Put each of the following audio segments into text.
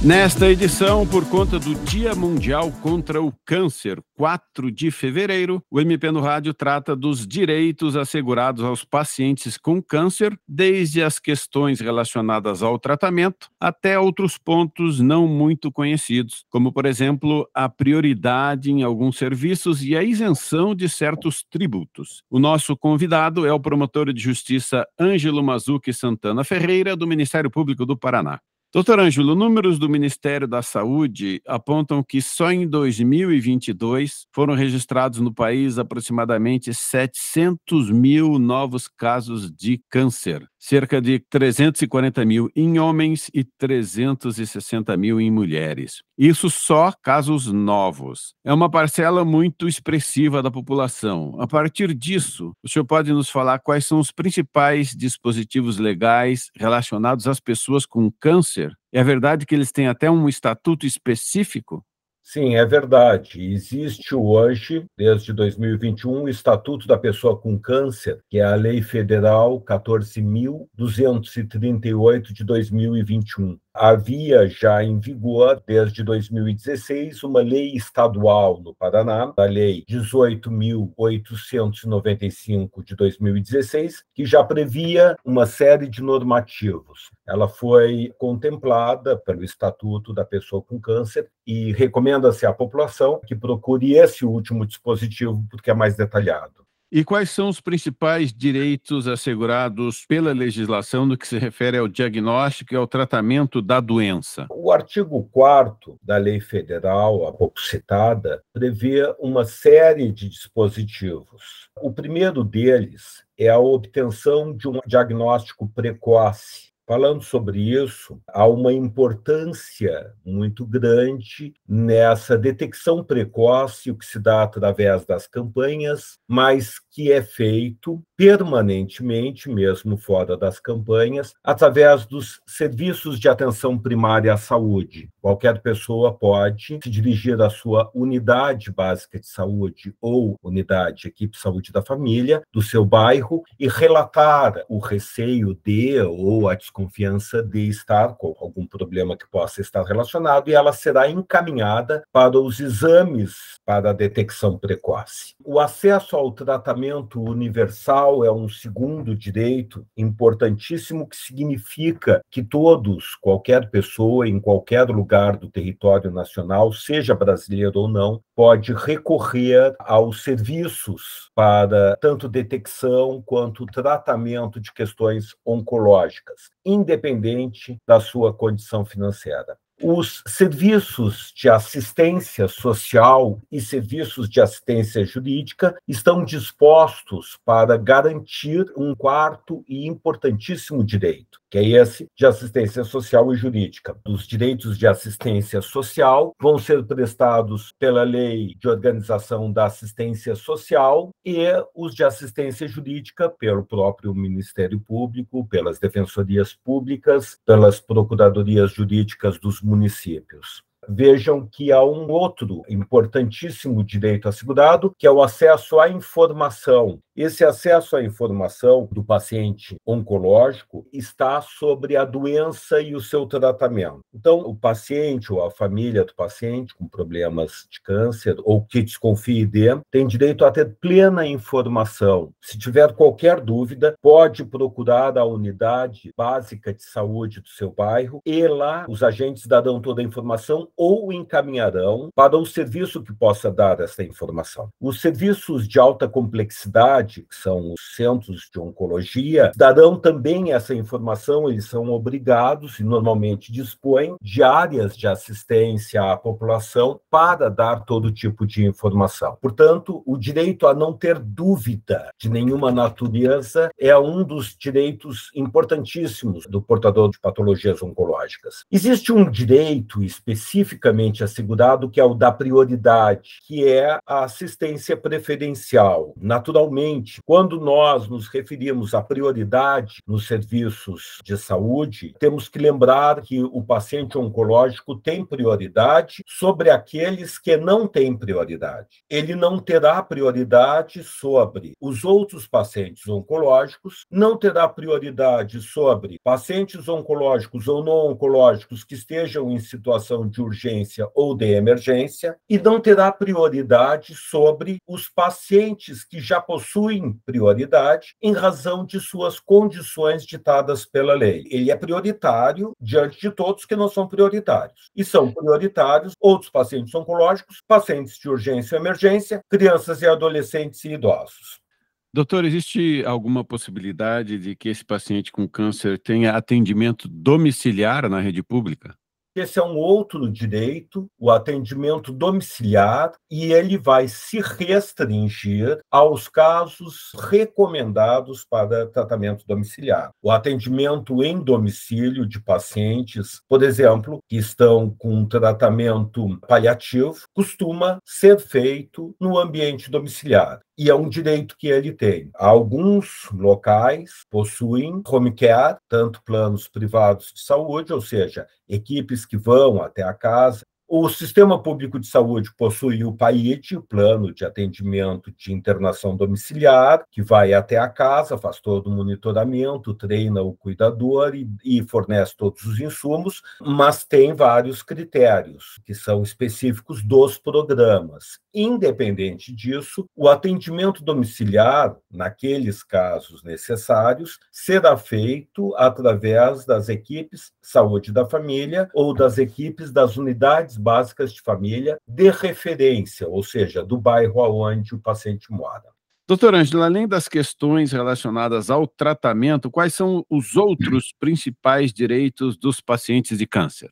Nesta edição, por conta do Dia Mundial contra o Câncer, 4 de fevereiro, o MP no Rádio trata dos direitos assegurados aos pacientes com câncer, desde as questões relacionadas ao tratamento até outros pontos não muito conhecidos, como, por exemplo, a prioridade em alguns serviços e a isenção de certos tributos. O nosso convidado é o promotor de justiça Ângelo Mazuki Santana Ferreira, do Ministério Público do Paraná. Doutor Ângelo, números do Ministério da Saúde apontam que só em 2022 foram registrados no país aproximadamente 700 mil novos casos de câncer cerca de 340 mil em homens e 360 mil em mulheres. Isso só casos novos. É uma parcela muito expressiva da população. A partir disso, o senhor pode nos falar quais são os principais dispositivos legais relacionados às pessoas com câncer? É verdade que eles têm até um estatuto específico? Sim, é verdade. Existe hoje, desde 2021, o Estatuto da Pessoa com Câncer, que é a Lei Federal 14.238 de 2021 havia já em vigor, desde 2016, uma lei estadual no Paraná, a Lei 18.895 de 2016, que já previa uma série de normativos. Ela foi contemplada pelo Estatuto da Pessoa com Câncer e recomenda-se à população que procure esse último dispositivo, porque é mais detalhado. E quais são os principais direitos assegurados pela legislação no que se refere ao diagnóstico e ao tratamento da doença? O artigo 4 da Lei Federal, há pouco citada, prevê uma série de dispositivos. O primeiro deles é a obtenção de um diagnóstico precoce Falando sobre isso, há uma importância muito grande nessa detecção precoce, o que se dá através das campanhas, mas que é feito permanentemente, mesmo fora das campanhas, através dos serviços de atenção primária à saúde. Qualquer pessoa pode se dirigir à sua unidade básica de saúde ou unidade equipe de saúde da família do seu bairro e relatar o receio de ou a desconfiança de estar com algum problema que possa estar relacionado e ela será encaminhada para os exames para a detecção precoce. O acesso ao tratamento universal é um segundo direito importantíssimo que significa que todos, qualquer pessoa, em qualquer lugar do território nacional, seja brasileiro ou não, pode recorrer aos serviços para tanto detecção quanto tratamento de questões oncológicas, independente da sua condição financeira. Os serviços de assistência social e serviços de assistência jurídica estão dispostos para garantir um quarto e importantíssimo direito, que é esse de assistência social e jurídica. Os direitos de assistência social vão ser prestados pela Lei de Organização da Assistência Social e os de assistência jurídica pelo próprio Ministério Público, pelas defensorias públicas, pelas procuradorias jurídicas dos municípios vejam que há um outro importantíssimo direito assegurado, que é o acesso à informação. Esse acesso à informação do paciente oncológico está sobre a doença e o seu tratamento. Então, o paciente ou a família do paciente com problemas de câncer ou que desconfie de, tem direito a ter plena informação. Se tiver qualquer dúvida, pode procurar a unidade básica de saúde do seu bairro e lá os agentes darão toda a informação ou encaminharão para o serviço que possa dar essa informação. Os serviços de alta complexidade, que são os centros de oncologia, darão também essa informação, eles são obrigados e normalmente dispõem de áreas de assistência à população para dar todo tipo de informação. Portanto, o direito a não ter dúvida de nenhuma natureza é um dos direitos importantíssimos do portador de patologias oncológicas. Existe um direito específico especificamente assegurado, que é o da prioridade, que é a assistência preferencial. Naturalmente, quando nós nos referimos à prioridade nos serviços de saúde, temos que lembrar que o paciente oncológico tem prioridade sobre aqueles que não têm prioridade. Ele não terá prioridade sobre os outros pacientes oncológicos, não terá prioridade sobre pacientes oncológicos ou não oncológicos que estejam em situação de urgência ou de emergência, e não terá prioridade sobre os pacientes que já possuem prioridade em razão de suas condições ditadas pela lei. Ele é prioritário diante de todos que não são prioritários. E são prioritários outros pacientes oncológicos, pacientes de urgência ou emergência, crianças e adolescentes e idosos. Doutor, existe alguma possibilidade de que esse paciente com câncer tenha atendimento domiciliar na rede pública? Esse é um outro direito, o atendimento domiciliar, e ele vai se restringir aos casos recomendados para tratamento domiciliar. O atendimento em domicílio de pacientes, por exemplo, que estão com tratamento paliativo, costuma ser feito no ambiente domiciliar e é um direito que ele tem. Alguns locais possuem home care, tanto planos privados de saúde, ou seja, equipes que vão até a casa o Sistema Público de Saúde possui o PAID, o Plano de Atendimento de Internação Domiciliar, que vai até a casa, faz todo o monitoramento, treina o cuidador e, e fornece todos os insumos, mas tem vários critérios que são específicos dos programas. Independente disso, o atendimento domiciliar, naqueles casos necessários, será feito através das equipes saúde da família ou das equipes das unidades básicas de família de referência, ou seja, do bairro aonde o paciente mora. Doutor Ângelo, além das questões relacionadas ao tratamento, quais são os outros principais direitos dos pacientes de câncer?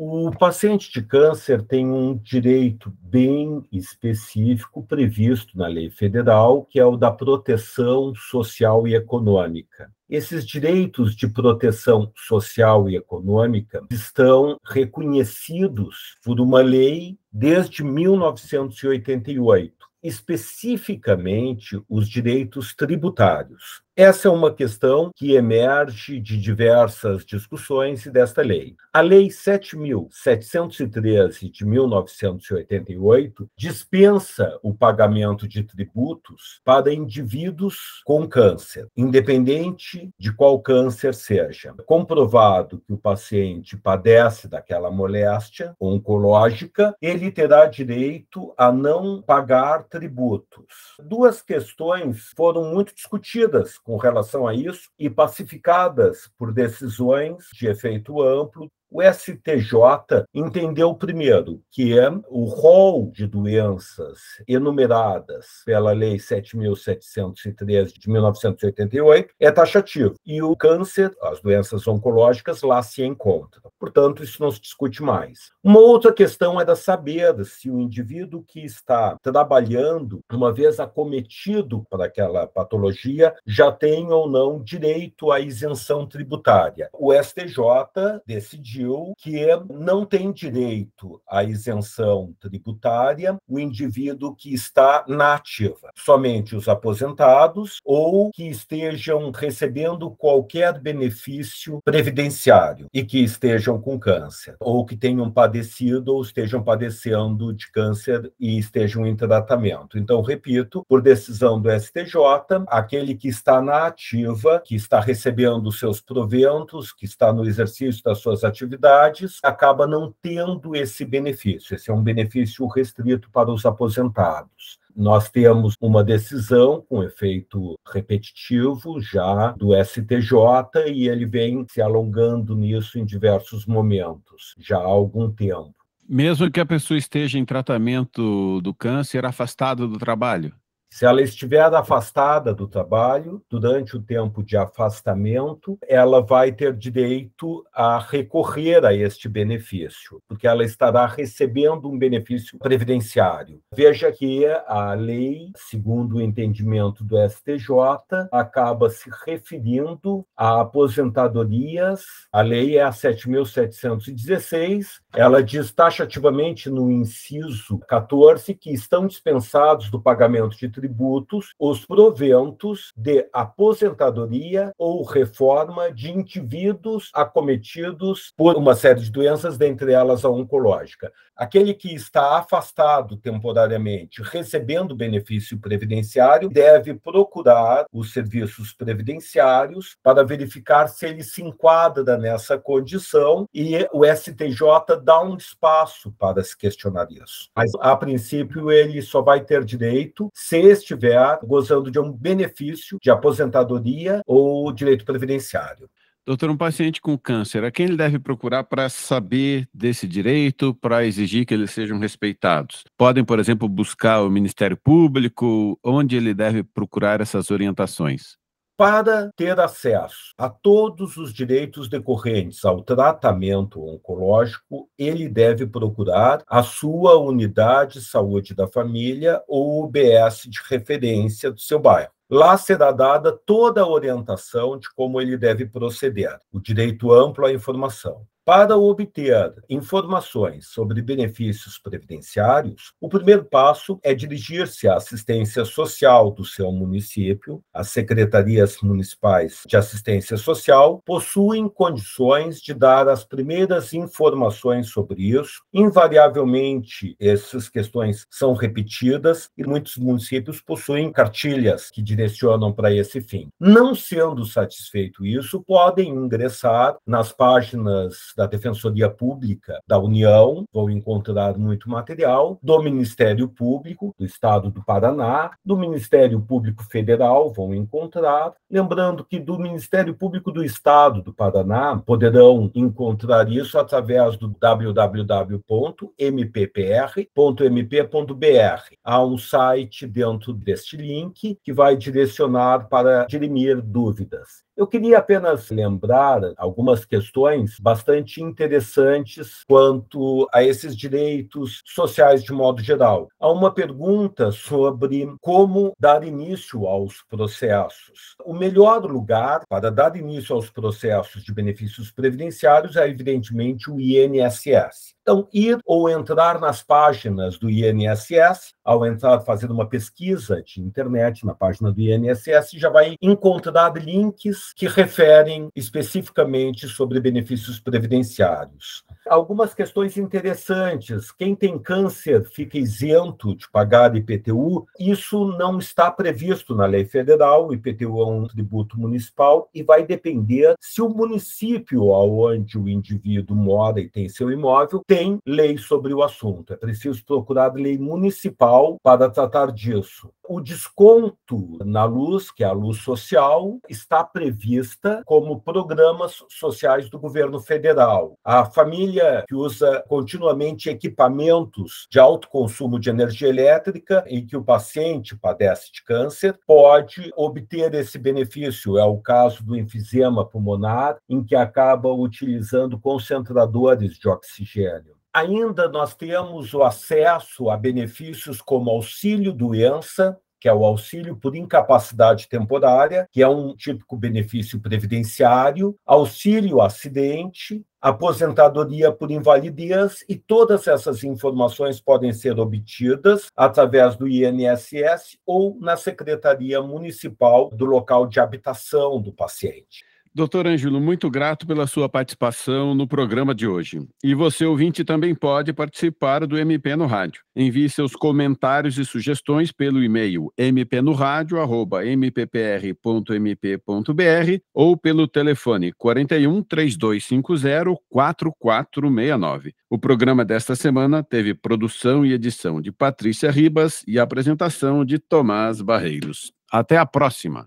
O paciente de câncer tem um direito bem específico previsto na lei federal, que é o da proteção social e econômica. Esses direitos de proteção social e econômica estão reconhecidos por uma lei desde 1988, especificamente os direitos tributários. Essa é uma questão que emerge de diversas discussões e desta lei. A Lei 7.713 de 1988 dispensa o pagamento de tributos para indivíduos com câncer, independente de qual câncer seja. Comprovado que o paciente padece daquela moléstia oncológica, ele terá direito a não pagar tributos. Duas questões foram muito discutidas com relação a isso e pacificadas por decisões de efeito amplo o STJ entendeu primeiro que é o rol de doenças enumeradas pela Lei 7.713 de 1988 é taxativo e o câncer, as doenças oncológicas lá se encontram. Portanto, isso não se discute mais. Uma outra questão era saber se o indivíduo que está trabalhando, uma vez acometido por aquela patologia, já tem ou não direito à isenção tributária. O STJ decidiu decidiu que não tem direito à isenção tributária o indivíduo que está na ativa, somente os aposentados ou que estejam recebendo qualquer benefício previdenciário e que estejam com câncer, ou que tenham padecido ou estejam padecendo de câncer e estejam em tratamento. Então, repito, por decisão do STJ, aquele que está na ativa, que está recebendo seus proventos, que está no exercício das suas atividades, atividades, acaba não tendo esse benefício. Esse é um benefício restrito para os aposentados. Nós temos uma decisão com efeito repetitivo já do STJ e ele vem se alongando nisso em diversos momentos, já há algum tempo. Mesmo que a pessoa esteja em tratamento do câncer, afastada do trabalho? Se ela estiver afastada do trabalho, durante o tempo de afastamento, ela vai ter direito a recorrer a este benefício, porque ela estará recebendo um benefício previdenciário. Veja que a lei, segundo o entendimento do STJ, acaba se referindo a aposentadorias. A lei é a 7.716, ela diz taxativamente no inciso 14 que estão dispensados do pagamento de tributos os proventos de aposentadoria ou reforma de indivíduos acometidos por uma série de doenças, dentre elas a oncológica. Aquele que está afastado temporariamente, recebendo benefício previdenciário, deve procurar os serviços previdenciários para verificar se ele se enquadra nessa condição e o STJ dá um espaço para se questionar isso. Mas, a princípio, ele só vai ter direito se estiver gozando de um benefício de aposentadoria ou direito previdenciário. Doutor, um paciente com câncer, a quem ele deve procurar para saber desse direito, para exigir que eles sejam respeitados? Podem, por exemplo, buscar o Ministério Público? Onde ele deve procurar essas orientações? Para ter acesso a todos os direitos decorrentes ao tratamento oncológico, ele deve procurar a sua unidade de saúde da família ou UBS de referência do seu bairro. Lá será dada toda a orientação de como ele deve proceder, o direito amplo à informação. Para obter informações sobre benefícios previdenciários, o primeiro passo é dirigir-se à assistência social do seu município. As secretarias municipais de assistência social possuem condições de dar as primeiras informações sobre isso. Invariavelmente, essas questões são repetidas e muitos municípios possuem cartilhas que direcionam para esse fim. Não sendo satisfeito isso, podem ingressar nas páginas da Defensoria Pública da União, vão encontrar muito material, do Ministério Público do Estado do Paraná, do Ministério Público Federal, vão encontrar. Lembrando que do Ministério Público do Estado do Paraná poderão encontrar isso através do www.mppr.mp.br. Há um site dentro deste link que vai direcionar para dirimir dúvidas. Eu queria apenas lembrar algumas questões bastante interessantes quanto a esses direitos sociais de modo geral. Há uma pergunta sobre como dar início aos processos. O melhor lugar para dar início aos processos de benefícios previdenciários é, evidentemente, o INSS. Então, ir ou entrar nas páginas do INSS, ao entrar fazendo uma pesquisa de internet na página do INSS, já vai encontrar links que referem especificamente sobre benefícios previdenciários. Algumas questões interessantes. Quem tem câncer fica isento de pagar IPTU. Isso não está previsto na lei federal. O IPTU é um tributo municipal e vai depender se o município onde o indivíduo mora e tem seu imóvel tem lei sobre o assunto. É preciso procurar lei municipal para tratar disso. O desconto na luz, que é a luz social, está prevista como programas sociais do governo federal. A família que usa continuamente equipamentos de alto consumo de energia elétrica e que o paciente padece de câncer pode obter esse benefício. É o caso do enfisema pulmonar, em que acaba utilizando concentradores de oxigênio. Ainda nós temos o acesso a benefícios como auxílio doença, que é o auxílio por incapacidade temporária, que é um típico benefício previdenciário, auxílio acidente, aposentadoria por invalidez e todas essas informações podem ser obtidas através do INSS ou na Secretaria Municipal do local de habitação do paciente. Doutor Ângelo, muito grato pela sua participação no programa de hoje. E você, ouvinte, também pode participar do MP no Rádio. Envie seus comentários e sugestões pelo e-mail mpnoradio.mppr.mp.br ou pelo telefone 41 3250 4469. O programa desta semana teve produção e edição de Patrícia Ribas e apresentação de Tomás Barreiros. Até a próxima!